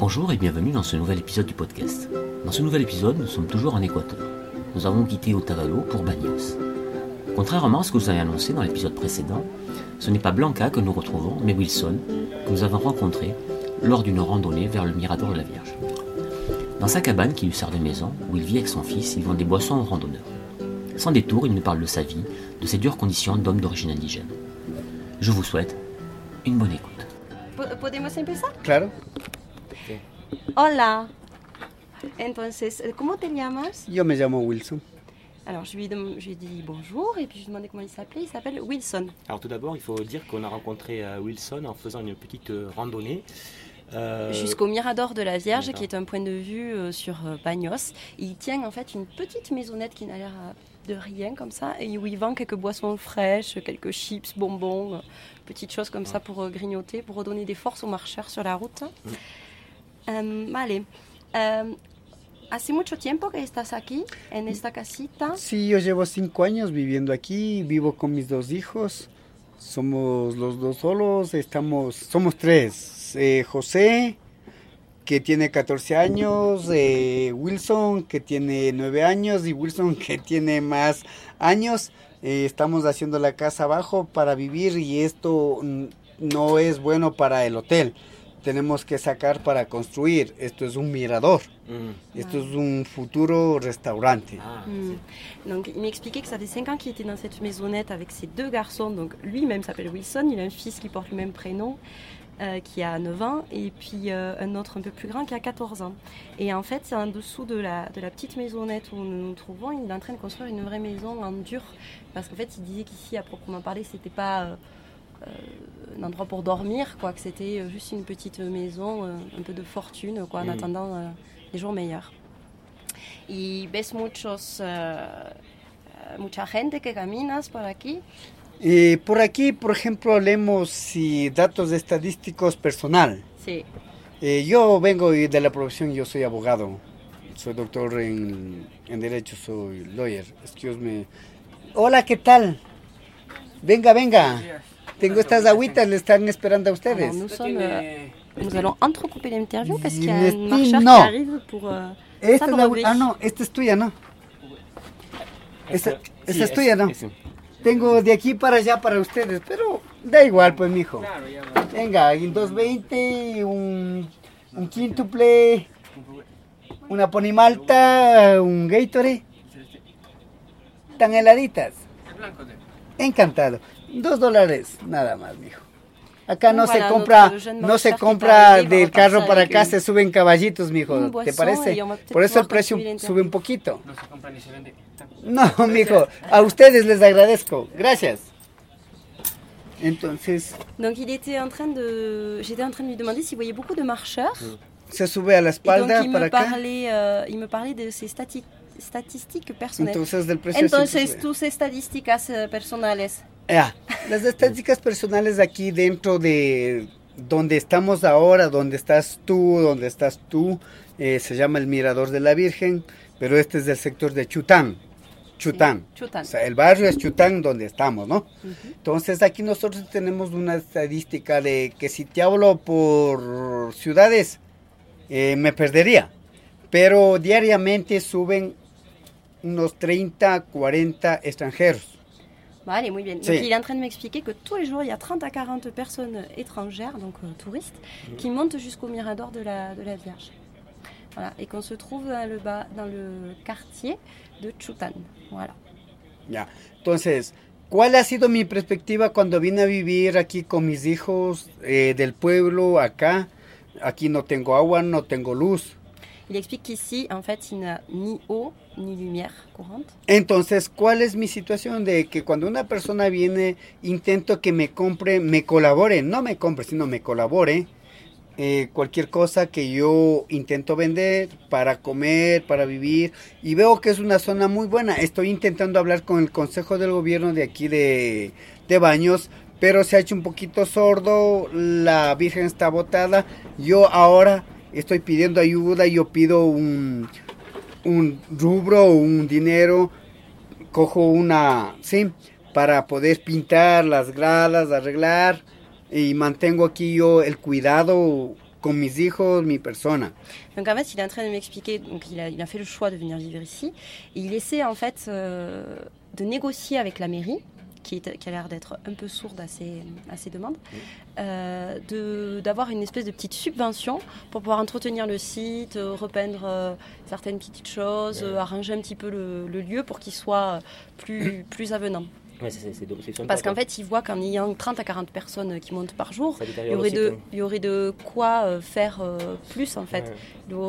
Bonjour et bienvenue dans ce nouvel épisode du podcast. Dans ce nouvel épisode, nous sommes toujours en Équateur. Nous avons quitté Otavalo pour Bagnos. Contrairement à ce que vous avez annoncé dans l'épisode précédent, ce n'est pas Blanca que nous retrouvons, mais Wilson, que nous avons rencontré lors d'une randonnée vers le Mirador de la Vierge. Dans sa cabane qui lui sert de maison, où il vit avec son fils, il vend des boissons aux randonneurs. Sans détour, il nous parle de sa vie, de ses dures conditions d'homme d'origine indigène. Je vous souhaite une bonne écoute. ¿Podemos empezar? Claro. Hola. Entonces, ¿cómo te llamas? Yo me llamo Wilson. Alors, je lui, dem- je lui ai dit bonjour et puis je lui ai demandé comment il s'appelait. Il s'appelle Wilson. Alors tout d'abord, il faut dire qu'on a rencontré euh, Wilson en faisant une petite euh, randonnée. Euh, Jusqu'au Mirador de la Vierge, qui est un point de vue euh, sur euh, Bagnos. Il tient en fait une petite maisonnette qui n'a l'air de rien comme ça, et où il vend quelques boissons fraîches, quelques chips, bonbons, euh, petites choses comme ça pour euh, grignoter, pour redonner des forces aux marcheurs sur la route. Euh, vale. Euh, ¿Hace mucho tiempo que estás aquí, en esta casita? Sí, yo llevo cinco años viviendo aquí, vivo con mis dos hijos. Somos los dos solos, estamos, somos tres. Eh, José, que tiene 14 años, eh, Wilson, que tiene 9 años, y Wilson, que tiene más años. Eh, estamos haciendo la casa abajo para vivir y esto no es bueno para el hotel. Tenemos que sacar para construir. Esto es un mirador. hum, Esto es un futuro restaurante. ah. Donc, il m'expliquait que ça fait 5 ans qu'il était dans cette maisonnette avec ses deux garçons. Donc, lui-même s'appelle Wilson. Il a un fils qui porte le même prénom, euh, qui a 9 ans, et puis euh, un autre un peu plus grand qui a 14 ans. Et en fait, c'est en dessous de la, de la petite maisonnette où nous nous trouvons. Il est en train de construire une vraie maison en dur. Parce qu'en fait, il disait qu'ici, à proprement parler, c'était pas. euh, un endroit pour dormir, quoi, que c'était euh, juste une petite maison, euh, un peu de fortune, quoi, en Mhm. attendant euh, des jours meilleurs. Y ves muchos, eh, mucha gente que caminas por aquí. Eh, por aquí, por ejemplo, leemos si datos estadísticos personal. Sí. Eh, yo vengo de la profesión, yo soy abogado. Soy doctor en, en Derecho, soy lawyer. Excuse me. Hola, ¿qué tal? Venga, venga. Tengo estas agüitas, le están esperando a ustedes. Nous, allons entrecouper l'interview parce qu'il y a un marcheur qui arrive pour Esta es la. Ah, no, esta es tuya, ¿no? Esta, sí, esta es tuya, ¿no? es- Tengo de aquí para allá para ustedes, pero da igual, pues, mijo. Venga, y un 220, un, un quíntuple, una ponimalta, un Gatorade. Tan heladitas. Encantado. Dos dólares, nada más, mijo. Acá no se compra, no se compra del carro para acá, se suben caballitos, mijo. ¿Te parece? Por eso el precio sube un poquito. No se compra ni se vende. No, mijo, a ustedes les agradezco. Gracias. Entonces, Donc il était en train de, j'étais en train de lui demander s'il voyait beaucoup de marcheurs. se sube a la donc espalda il para me acá. parlait, euh, il me parlait de ses stati- statistiques personnelles. Entonces, del precio Entonces, tus estadísticas eh, personales. Las estadísticas personales aquí dentro de donde estamos ahora, donde estás tú, donde estás tú, eh, se llama el Mirador de la Virgen, pero este es del sector de Chután. Chután. Sí, Chután. O sea, el barrio es Chután donde estamos, ¿no? Entonces aquí nosotros tenemos una estadística de que si te hablo por ciudades, eh, me perdería. Pero diariamente suben unos 30, 40 extranjeros. Vale, muy bien. Donc il est en train de m'expliquer que tous les jours, il y a 30 à 40 personnes étrangères, donc euh, touristes, qui montent jusqu'au Mirador de la, de la Vierge. Voilà, et qu'on se trouve dans le, bas, dans le quartier de Chutan. Voilà. Ya. Entonces, ¿cuál ha sido mi perspectiva cuando vine a vivir aquí con mis hijos eh, del pueblo acá? Aquí no tengo agua, no tengo luz. Il explique qu'ici, en fait, il ni eau ni lumière. Entonces, ¿cuál es mi situación de que cuando una persona viene, intento que me compre, me colabore, no me compre, sino me colabore eh, cualquier cosa que yo intento vender para comer, para vivir, y veo que es una zona muy buena. Estoy intentando hablar con el Consejo del Gobierno de aquí de, de Baños, pero se ha hecho un poquito sordo, la Virgen está botada. Yo ahora estoy pidiendo ayuda, yo pido un, un rubro, un dinero, cojo una, sí, para poder pintar las gradas, arreglar y mantengo aquí yo el cuidado con mis hijos, mi persona. Donc en fait, il est en train de m'expliquer, donc il a, il a fait le choix de venir vivre ici, et il essaie en fait euh, de négocier avec la mairie, qui, a l'air d'être un peu sourde à ses demandes, euh, de- d'avoir une espèce de petite subvention pour pouvoir entretenir le site, euh, repeindre euh, certaines petites choses, arranger un petit peu le, le lieu pour qu'il soit plus, plus avenant. Ouais, c'est- c'est- Parce qu'en fait, il voit qu'en ayant 30 à 40 personnes qui montent par jour, il y aurait de, site, il y aurait de quoi faire plus en fait. Ouais.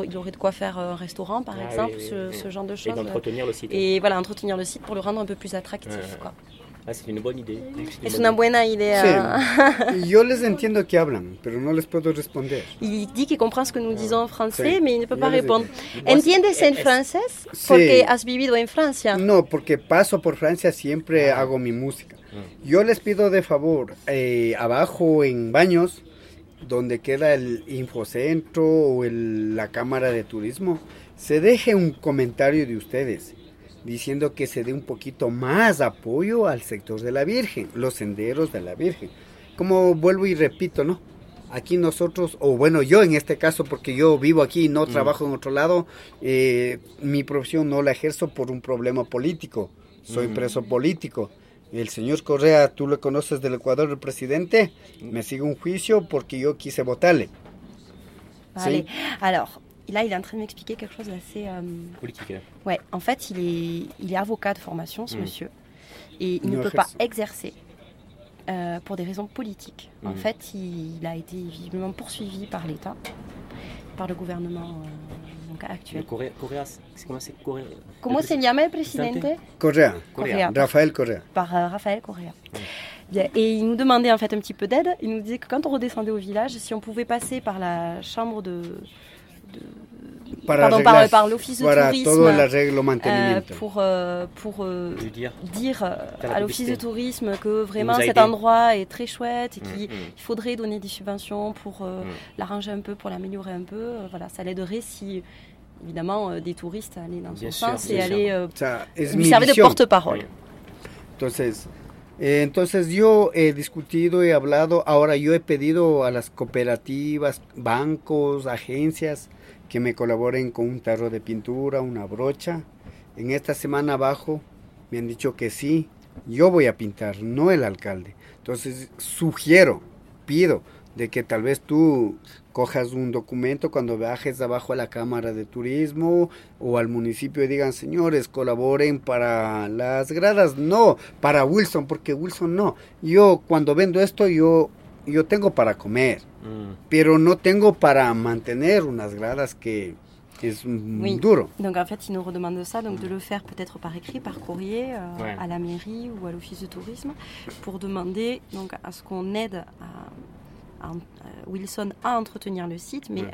Il il aurait de quoi faire un restaurant par Ah exemple, oui, oui, ce, oui. ce genre de Et choses. d'entretenir le site. Et voilà, entretenir le site pour le rendre un peu plus attractif. Quoi. Ah, Es una buena idea. Sí. Yo les entiendo que hablan, pero no les puedo responder. Il dit qu'il comprend ce que nous disons en français, Sí. mais il ne peut pas répondre. ¿Entiendes es- francés? Sí. Porque has vivido en Francia. No, porque paso por Francia siempre Ah. hago mi música. Mm. Yo les pido de favor, eh, abajo en Baños, donde queda el infocentro o el- la Cámara de Turismo, se deje un comentario de ustedes diciendo que se dé un poquito más apoyo al sector de la Virgen, los senderos de la Virgen. Como vuelvo y repito, ¿no? Aquí nosotros, o bueno, yo en este caso, porque yo vivo aquí y no trabajo en otro lado, eh, mi profesión no la ejerzo por un problema político. Soy Mm. preso político. El señor Correa, tú lo conoces del Ecuador, el presidente, me sigue un juicio porque yo quise votarle. Allez. Alors, là, il est en train de m'expliquer quelque chose d'assez. euh, Politique. hein. Ouais, en fait, il est, il est avocat de formation, ce Mm. monsieur, et il Il ne peut pas exercer euh, pour des raisons politiques. En Mm. fait, il, il a été visiblement poursuivi par l'État, par le gouvernement euh, donc, Le actuel. Corée, Corée, c'est comment c'est Corée ¿Cómo le se llama el presidente Correa, Correa. Rafael Correa. Par euh, Raphaël Correa. Bien, Et il nous demandait en fait un petit peu d'aide. Il nous disait que quand on redescendait au village, si on pouvait passer par la chambre de. De- Para pardon, par, arreglar- par l'office de tourisme. euh, pour euh, pour euh, dire. à l'office de tourisme que vraiment cet endroit est très chouette et qu'il Mm, mm. faudrait donner des subventions pour euh, Mm. l'arranger un peu, pour l'améliorer un peu. Voilà, ça l'aiderait si évidemment euh, des touristes allaient dans Bien son sûr, sens et allaient euh, lui servir de porte-parole. Oui. Entonces, eh, entonces yo he discutido, he hablado, ahora yo he pedido a las cooperativas, bancos, agencias que me colaboren con un tarro de pintura, una brocha. En esta semana abajo me han dicho que sí, yo voy a pintar, no el alcalde. Entonces sugiero, pido de que tal vez tú cojas un documento cuando viajes abajo a la Cámara de Turismo o al municipio y digan, señores, colaboren para las gradas, no, para Wilson, porque Wilson no. Yo cuando vendo esto, yo, yo tengo para comer, Mm. pero no tengo para mantener unas gradas que es Oui. duro. Donc en fait, il nous redemande ça, donc de le faire peut-être par écrit, par courrier, euh, Ouais. à la mairie ou à l'office de tourisme, pour demander donc à ce qu'on aide à, à- à Wilson à entretenir le site, mais, Ouais.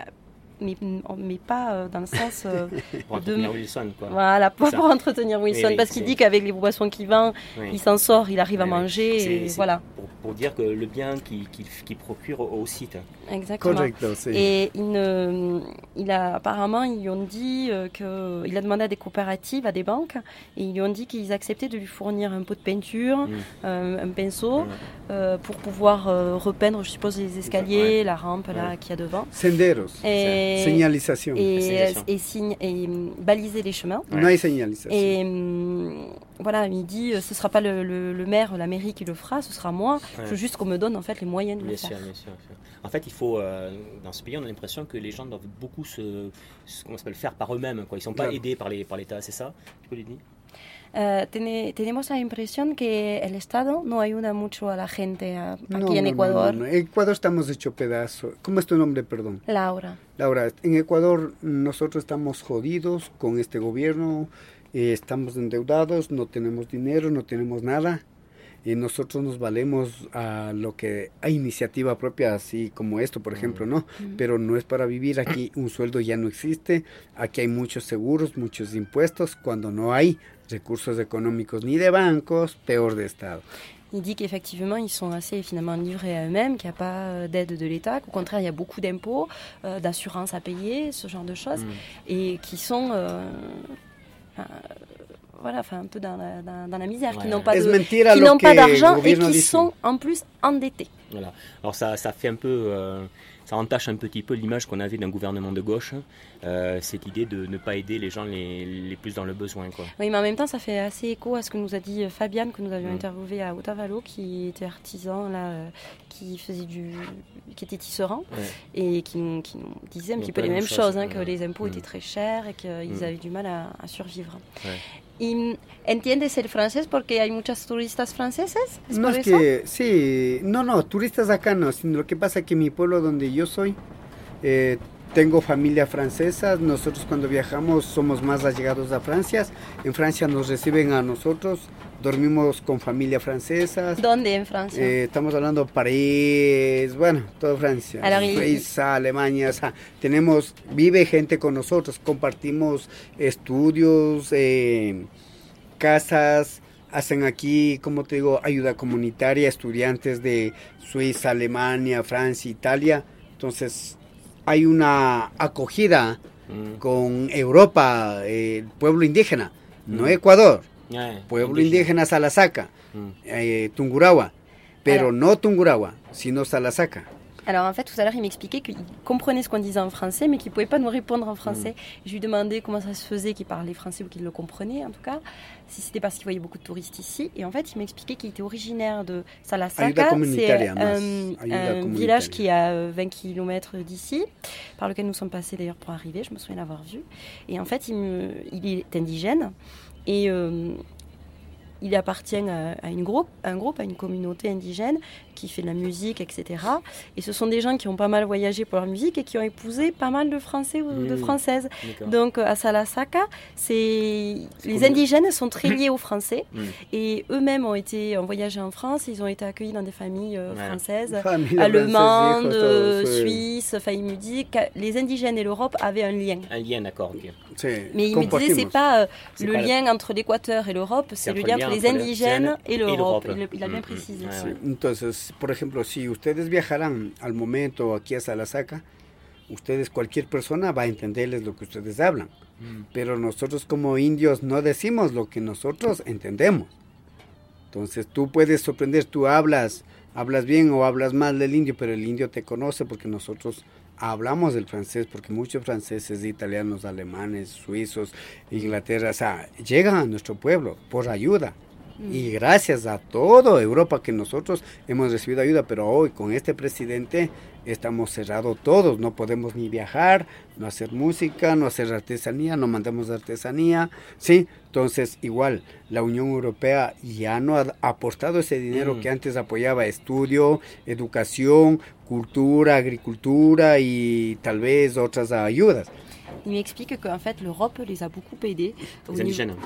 Mais, mais pas euh, dans le sens euh, Pour de- entretenir Wilson, quoi. voilà, pas Ça. pour entretenir Wilson, oui, parce qu'il dit qu'avec les boissons qu'il vend, Oui. il s'en sort, il arrive à Oui, manger, C'est- et voilà, Pour, pour dire que le bien qu'il qu'il procure au, au site. exactement. Correcto. Et il, ne- il a, apparemment, ils lui ont dit euh, que, il a demandé à des coopératives, à des banques, et ils lui ont dit qu'ils acceptaient de lui fournir un pot de peinture, Mm. euh, un pinceau, Mm. euh, pour pouvoir euh, repeindre, je suppose, les escaliers, Ouais. la rampe là Ouais. qu'il y a devant, Senderos, et, et, Signalisation. et signe- et, hum, baliser les chemins. Señalización. Et hum, voilà, il dit, euh, ce sera pas le, le- le maire, la mairie qui le fera, ce sera moi. Je veux Ouais. juste qu'on me donne en fait les moyens de le Bien faire. sûr, bien sûr, bien sûr. En fait, il faut, euh, dans ce pays, on a l'impression que les gens doivent beaucoup se, se- comment ça faire par eux-mêmes. Quoi. Ils ne sont pas aidés par les- par l'État, c'est ça Tu peux le dire? Eh, tene- tenemos la impresión que el Estado no ayuda mucho a la gente a- aquí en Ecuador. no, Ecuador estamos hecho pedazo. ¿Cómo es tu nombre, perdón? Laura. Laura, en Ecuador nosotros estamos jodidos con este gobierno, eh, estamos endeudados, no tenemos dinero, no tenemos nada. Y nosotros nos valemos a lo que hay iniciativa propia, así como esto, por ejemplo, ¿no? Pero no es para vivir aquí, un sueldo ya no existe, aquí hay muchos seguros, muchos impuestos, cuando no hay recursos económicos ni de bancos, peor de Estado. Il dit qu'effectivement, ils sont assez finalement livrés à eux-mêmes, qu'il n'y a pas euh, d'aide de l'État, qu'au contraire, il y a beaucoup d'impôts, euh, d'assurances à payer, ce genre de choses, Mm. et qui sont... euh, euh, voilà, enfin un peu dans la, dans, dans la misère, qui Ouais. n'ont pas Es de, mentira qui n'ont pas d'argent et qui sont en plus endettés. Voilà. Alors ça, ça fait un peu, euh, ça entache un petit peu l'image qu'on avait d'un gouvernement de gauche, euh, cette idée de ne pas aider les gens les, les plus dans le besoin. Quoi. Oui, mais en même temps, ça fait assez écho à ce que nous a dit euh, Fabiane, que nous avions Mm. interviewé à Otavalo, qui était artisan, là, euh, qui faisait du, qui était tisserand, Ouais. et qui nous, qui nous disait un petit peu les mêmes chose, choses, hein, ouais. que les impôts Mm. étaient très chers et qu'ils Mm. avaient du mal à, à survivre. Ouais. Y, ¿Entiendes el francés porque hay muchos turistas franceses? ¿Es No es eso? que, sí, no, no, turistas acá no, sino lo que pasa que mi pueblo donde yo soy, eh, tengo familia francesa, nosotros cuando viajamos somos más allegados a Francia, en Francia nos reciben a nosotros, dormimos con familia francesa, ¿Dónde en Francia? eh, estamos hablando París, bueno, toda Francia, Suiza, Alemania, o sea, tenemos, vive gente con nosotros, compartimos estudios, eh, casas, hacen aquí, como te digo, ayuda comunitaria, estudiantes de Suiza, Alemania, Francia, Italia, entonces hay una acogida Mm. con Europa, eh, el pueblo indígena, no Mm. Ecuador, Ouais, pueblo indígena Salasaca, Mm. eh, Tungurahua, pero no Tungurahua, sino Salasaca. Alors en fait, tout à l'heure, il m'expliquait qu'il comprenait ce qu'on disait en français, mais qu'il ne pouvait pas nous répondre en français. Je lui demandais comment ça se faisait qu'il parlait français ou qu'il le comprenait, en tout cas, si c'était parce qu'il voyait beaucoup de touristes ici. Et en fait, il m'expliquait qu'il était originaire de Ayuda Salasaka. C'est más. un, village qui est à euh, 20 km d'ici, par lequel nous sommes passés d'ailleurs pour arriver, je me souviens l'avoir vu. Et en fait, il, me- il est indigène et euh, il appartient à, à une groupe, un groupe, à une communauté indigène qui fait de la musique, etc. Et ce sont des gens qui ont pas mal voyagé pour leur musique et qui ont épousé pas mal de Français ou de Mmh. Françaises. Donc euh, à Salasaka, c'est les indigènes sont très liés aux Français Mm. et eux-mêmes ont été en voyagé en France. Ils ont été accueillis dans des familles euh, françaises, allemandes, euh, suisses. Enfin, il me dit que les indigènes et l'Europe avaient un lien. Un lien, d'accord. Mais il me disait c'est pas euh, le pas le- lien entre l'Équateur et l'Europe, c'est le lien entre les indigènes et l'Europe. Il, il a bien Mm, mm. précisé. Ouais, Sí, ouais. Entonces, por ejemplo, si ustedes viajarán al momento aquí a Salasaca, ustedes, cualquier persona va a entenderles lo que ustedes hablan. Mm. Pero nosotros como indios no decimos lo que nosotros entendemos. Entonces tú puedes sorprender, tú hablas, hablas bien o hablas mal del indio, pero el indio te conoce porque nosotros hablamos del francés, porque muchos franceses, italianos, alemanes, suizos, Inglaterra, o sea, llegan a nuestro pueblo por ayuda. Y gracias a toda Europa que nosotros hemos recibido ayuda, pero hoy con este presidente estamos cerrados todos, no podemos ni viajar, no hacer música, no hacer artesanía, no mandamos artesanía, ¿sí? Entonces, igual, la Unión Europea ya no ha aportado ese dinero Mm. que antes apoyaba estudio, educación, cultura, agricultura y tal vez otras ayudas. Il m'explique qu'en fait l'Europe les a beaucoup aidés. au Les niveau-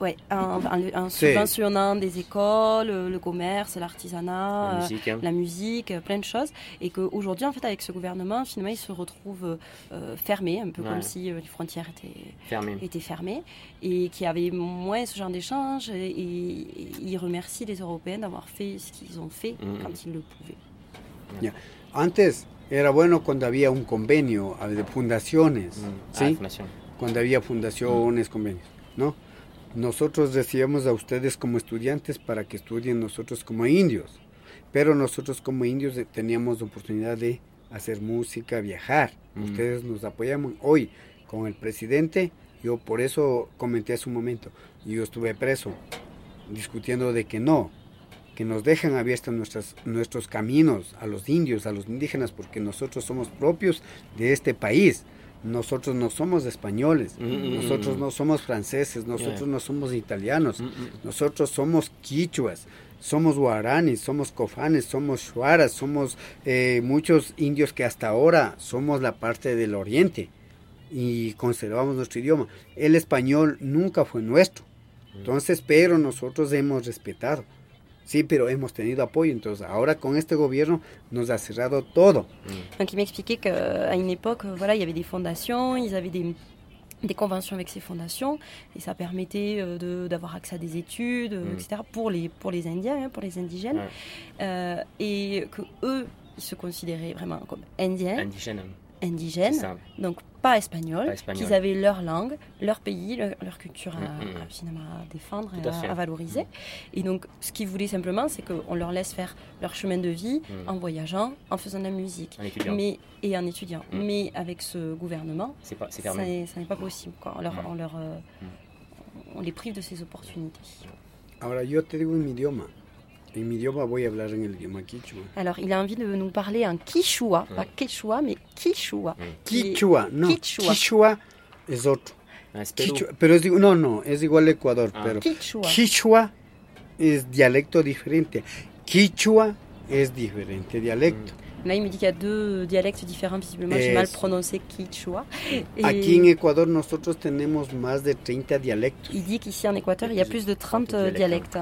en, en- en C'est- subventionnant des écoles, euh, le commerce, l'artisanat, La euh, musique. hein. la musique, euh, plein de choses. Et qu'aujourd'hui, en fait, avec ce gouvernement, finalement, ils se retrouvent euh, fermés, un peu Ouais. comme si euh, les frontières étaient, Fermé. étaient fermées, et qu'il y avait moins ce genre d'échange. Et, et ils remercient les Européens d'avoir fait ce qu'ils ont fait Mhm. quand ils le pouvaient. Antes era bueno cuando había un convenio ah, de fundaciones, Mm. ¿sí? Ah, fundación. cuando había fundaciones, convenios, ¿no? Nosotros recibíamos a ustedes como estudiantes para que estudien nosotros como indios, pero nosotros como indios teníamos la oportunidad de hacer música, viajar. Mm. Ustedes nos apoyaban hoy con el presidente. Yo por eso comenté hace un momento, yo estuve preso discutiendo de que no, que nos dejan abiertos nuestras, nuestros caminos a los indios, a los indígenas, porque nosotros somos propios de este país. Nosotros no somos españoles, Mm, mm, nosotros mm. no somos franceses, nosotros Yeah. no somos italianos, mm. nosotros somos quichuas, somos guaranis, somos cofanes, somos shuaras, somos eh, muchos indios que hasta ahora somos la parte del oriente y conservamos nuestro idioma. El español nunca fue nuestro, entonces, pero nosotros hemos respetado. Sí, pero hemos tenido apoyo, entonces ahora con este gobierno nos ha cerrado todo. Donc il m'expliquait qu'à une époque, voilà, il y avait des fondations, ils avaient des, des conventions avec ces fondations, et ça permettait euh, de- d'avoir accès à des études, euh, Mm. etc., pour les, pour les Indiens, hein, pour les indigènes, Ouais. Euh, et que eux, ils se considéraient vraiment comme indiens, Indigène. Indigènes, donc pas espagnols, Pas espagnols. qu'ils avaient leur langue, leur pays, leur, leur culture à, Mm, mm. à, finalement à défendre et à valoriser. Et donc, ce qu'ils voulaient simplement, c'est qu'on leur laisse faire leur chemin de vie Mm. en voyageant, en faisant de la musique. En. Mais, et en étudiant. Mm. Mais avec ce gouvernement, pas, ça n'est pas possible. Quoi. On, leur, Mm. on, leur, euh, on les prive de ces opportunités. Ahora yo te en mi idioma. En mi idioma voy a hablar en el idioma quichua. Alors, il a envie de nous parler en quichua, Mm. pas quechua, mais quichua. qui est- Quichua, no. Quichua. Quichua es otro. Ah, es Perú. Quichua, pero es, di- no, no, es igual a Ecuador, Ah. pero Quichua. Quichua es dialecto diferente. Quichua es diferente dialecto. Là, il me dit qu'il y a deux dialectes différents. Visiblement, j'ai mal prononcé quichua. Et Aquí en Ecuador nosotros tenemos más de 30 dialectos. il dit qu'ici en Équateur, il y a plus de 30 30 dialectes,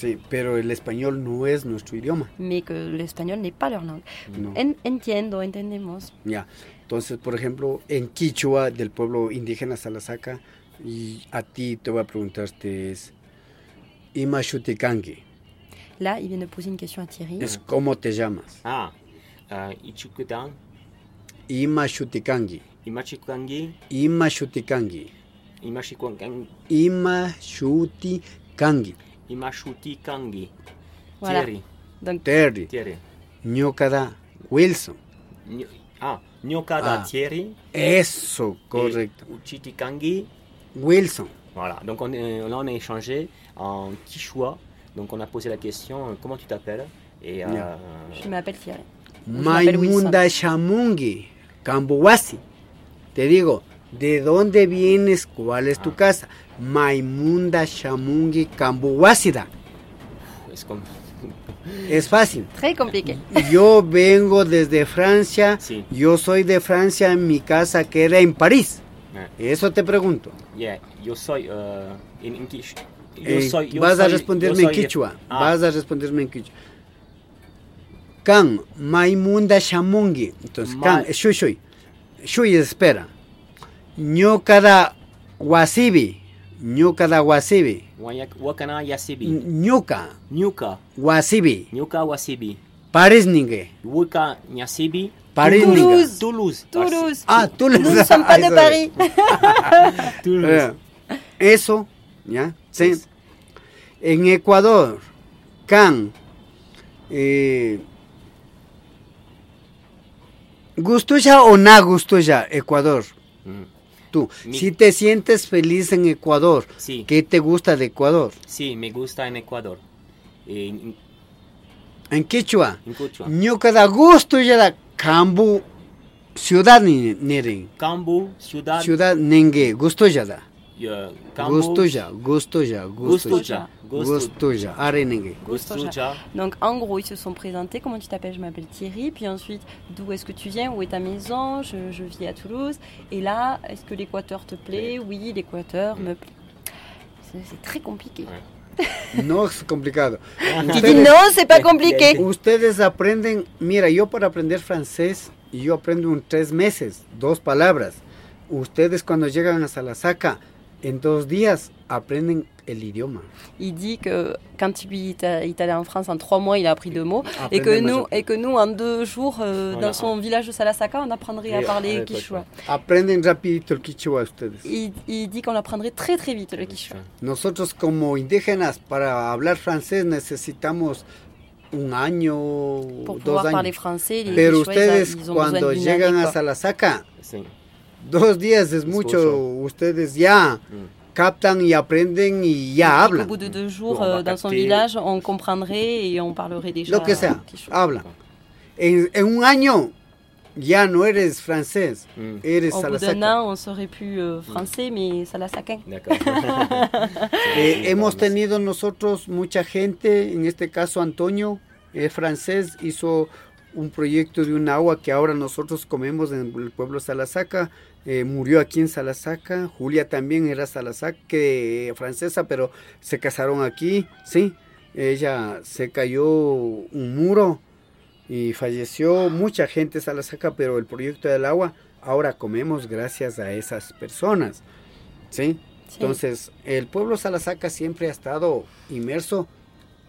Sí, pero el español no es nuestro idioma. mais que l'espagnol n'est pas leur langue. No. En- entiendo, entendemos. Ya. Entonces, por ejemplo, en Quichua del pueblo indígena Salasaca, y a ti te voy a preguntarte es Imashutikangi, Là, il vient de poser une question à Thierry. es cómo te llamas. Ah, uh, Ichukutan, Imashutikangi, Imachikangi, Imashutikangi, Imashikwangang, Imashutikangi, Imashutikangi. Voilà. Thierry, Donc, Terry, Thierry. Ñokada, Wilson. Nyo- Ah, Nyokada Ah. Thierry. Eso, correcto. et Uchitikangi. Wilson. Voilà, donc on, est- là on a échangé en quichua. Donc on a posé la question euh, comment tu t'appelles Et euh, Yeah. je m'appelle Thierry. Maimunda Shamungi, Cambuwasi. Te digo, ¿de dónde vienes? ¿Cuál es tu Ah. casa? Maimunda Shamungi Cambuwasida. est-ce qu'on- Es fácil. Très compliqué. Yo vengo desde Francia. Sí. Yo soy de Francia. Mi casa queda en París. Ah. Eso te pregunto. Yeah, yo soy euh, en, en Yo Eh, soy, yo vas a responderme yo en quichua. Ah, Vas a responderme en quichua. Kan, Maimunda Shamungi. Entonces, Ma- Kan, es Shui Shui. Shui es espera. Ñukada Wasibi. Ñukada Wasibi. Wayak- Wakana Yasibi. Ñuka Nyuka. Wasibi. Nyuka Wasibi. Paris Ningue. Wuka Nyasibi. Paris Toulouse. Ningue. Toulouse. Toulouse. Ah, tú Nous ne sommes pas de Paris. Ah, Toulouse. Eh, Eso, ¿ya? Sí. En Ecuador, Can, eh, ¿Gustuya o na gustuya, Ecuador? Mm. Tú, Mi- si te sientes feliz en Ecuador, Sí, ¿qué te gusta de Ecuador? sí, me gusta en Ecuador. En, en, Quechua, en Quechua. yo cada gusto ya da Cambu, ciudad ni Cambu, ciudad. ciudad nengue, gusto ya da, euh, Cambu, gusto ya, gusto ya, gusto Gustuja. ya, gusto ya, are nengue. Gustuja. Donc, en gros, ils se sont présentés. Comment tu t'appelles? Je m'appelle Thierry. Puis ensuite, d'où est-ce que tu viens? Où est ta maison? Je, je vis à Toulouse. Et là, est-ce que l'Équateur te plaît? Oui, l'Équateur me plaît. C'est c'est très compliqué. No es complicado. Tu dis non, c'est pas compliqué. Ustedes aprenden, mira, yo para aprender francés, yo aprendo en tres meses, dos palabras. Ustedes cuando llegan a Salasaca, en dos días aprenden el idioma. Il dit que quand il est allé en France en trois mois, il a appris deux mots. Et que, nous, et que nous, en deux jours, euh, Voilà. dans son village de Salasaka, on apprendrait à parler ouais, quichua. Aprenden rapidito el quichua ustedes. Il, il dit qu'on apprendrait très très vite le quichua. Nosotros como indígenas, para hablar francés necesitamos un año, Pour dos pouvoir parler français, les Pero Quichuas, ils ustedes ont cuando besoin d'une llegan a. Salasaca, Sí. Dos días es mucho, ustedes ya Mm. captan y aprenden y ya hablan. bout de deux jours, on va euh, dans son village, on comprendrait et on parlerait déjà Lo que sea, hablan. En, en un año ya no eres francés, Mm. eres Au bout d'un salasaca. an, on serait plus euh, français, mais salasaquin. D'accord. Eh, hemos tenido nosotros mucha gente, en este caso Antonio, es francés, hizo un proyecto de un agua que ahora nosotros comemos en el pueblo Salasaca. eh, murió aquí en Salasaca. Julia también era Salasaca, que, francesa, pero se casaron aquí, sí. Ella se cayó un muro y falleció mucha gente Salasaca, pero el proyecto del agua ahora comemos gracias a esas personas, sí. Sí. Entonces, el pueblo Salasaca siempre ha estado inmerso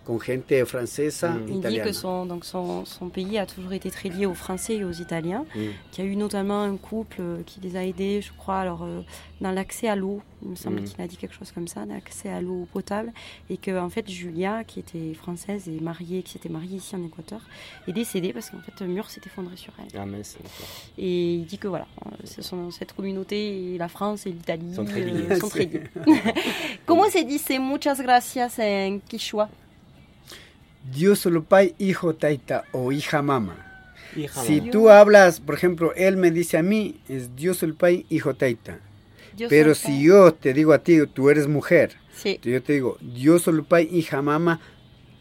con gente francesa, Mm. Il dit que son, donc son, son pays a toujours été très lié aux Français et aux Italiens, Mm. qu'il y a eu notamment un couple euh, qui les a aidés, je crois, alors, euh, dans l'accès à l'eau. Il me semble Mm. qu'il a dit quelque chose comme ça, l'accès à l'eau potable. Et que, en fait, Julia, qui était française et mariée, qui s'était mariée ici en Équateur, est décédée parce qu'en fait, un mur s'est effondré sur elle. Ah. Et il dit que voilà, ce sont- cette communauté, et la France et l'Italie Sont très euh, liés. Comment se dice muchas gracias en quichua? Dios solo pai, hijo taita o hija mama. Hija, Si mamá. tú hablas, por ejemplo, él me dice a mí, es Dios el pai, hijo taita. Dios Pero si yo te digo a ti, tú eres mujer, Sí. yo te digo, Dios solo pai, hija mama,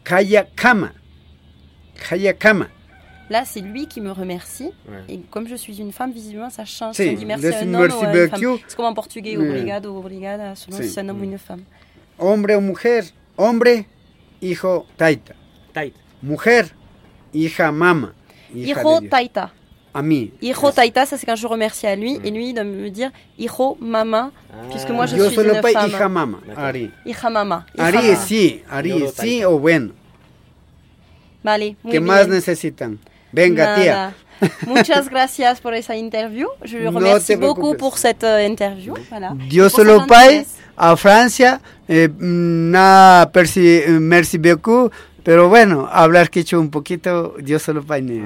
kaya kama. Kaya kama. Là, c'est lui qui me remercie. Ouais. Et comme je suis une femme, visiblement, ça change. Sí, si on dit merci à un homme merci ou à une femme. C'est comme en portugais, Mm. obrigado, obrigada, selon Sí. si c'est un homme ou Mm. une femme. Hombre o mujer, hombre, hijo taita. Tight. Mujer, hija mama. hija Hijo taita. A mí. Hijo taita, ça c'est quand je remercie à lui. Et lui, il doit me dire hijo mama, Puisque moi, je Yo suis une femme. hija mama. Ari. hija mama. hija Ari mama. sí, Ari Yoro sí taita. o bueno. Vale, muy ¿Qué bien. más necesitan? Venga, tía. Muchas gracias por esa interview. Je le remercie beaucoup pour cette euh, interview. Voilà. Francia, eh, na persi, eh, merci beaucoup, pero bueno, hablar quichua un poquito, yo solo ni-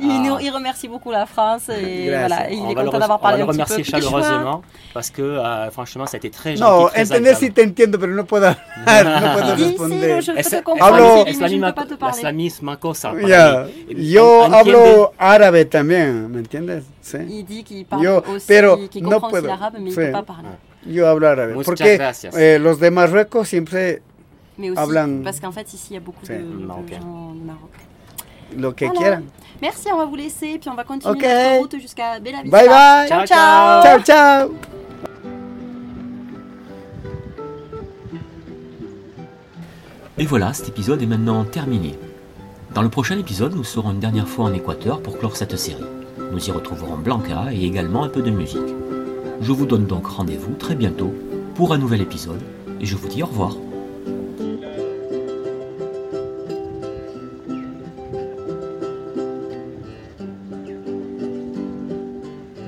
Il, Ah. nous, il remercie beaucoup la France et Gracias. voilà, il on est le, content d'avoir on va parlé le un petit peu. chaleureusement parce que euh, franchement ça a été très gentil. No, très entender si agréable. te entiendo, pero no puedo hablar, no puedo Dis, sí, responder. no, je peux Es, te es, comprendre, Hablo- mais es je la ne misma, peux pas te la, parler. la misma cosa. para Ya, mí. yo hablo árabe también, ¿me entiendes? Sí. Il dit qu'il parle Yo, aussi, pero qu'il no aussi puedo. l'arabe, mais il Sí. ne peut pas parler. Yo hablo árabe. Muchas Porque gracias. eh, los de Marruecos siempre Mais aussi, Hablan- parce qu'en fait, ici, il y a beaucoup Sí. de, gens du Maroc. lo que Voilà. quieran. Merci, on va vous laisser, puis on va continuer Ok. notre route jusqu'à Bella Vista. Bye bye. Ciao, Ciao, ciao. Chao. Et voilà, cet épisode est maintenant terminé. Dans le prochain épisode, nous serons une dernière fois en Équateur pour clore cette série. Nous y retrouverons Blanca et également un peu de musique. Je vous donne donc rendez-vous très bientôt pour un nouvel épisode et je vous dis au revoir.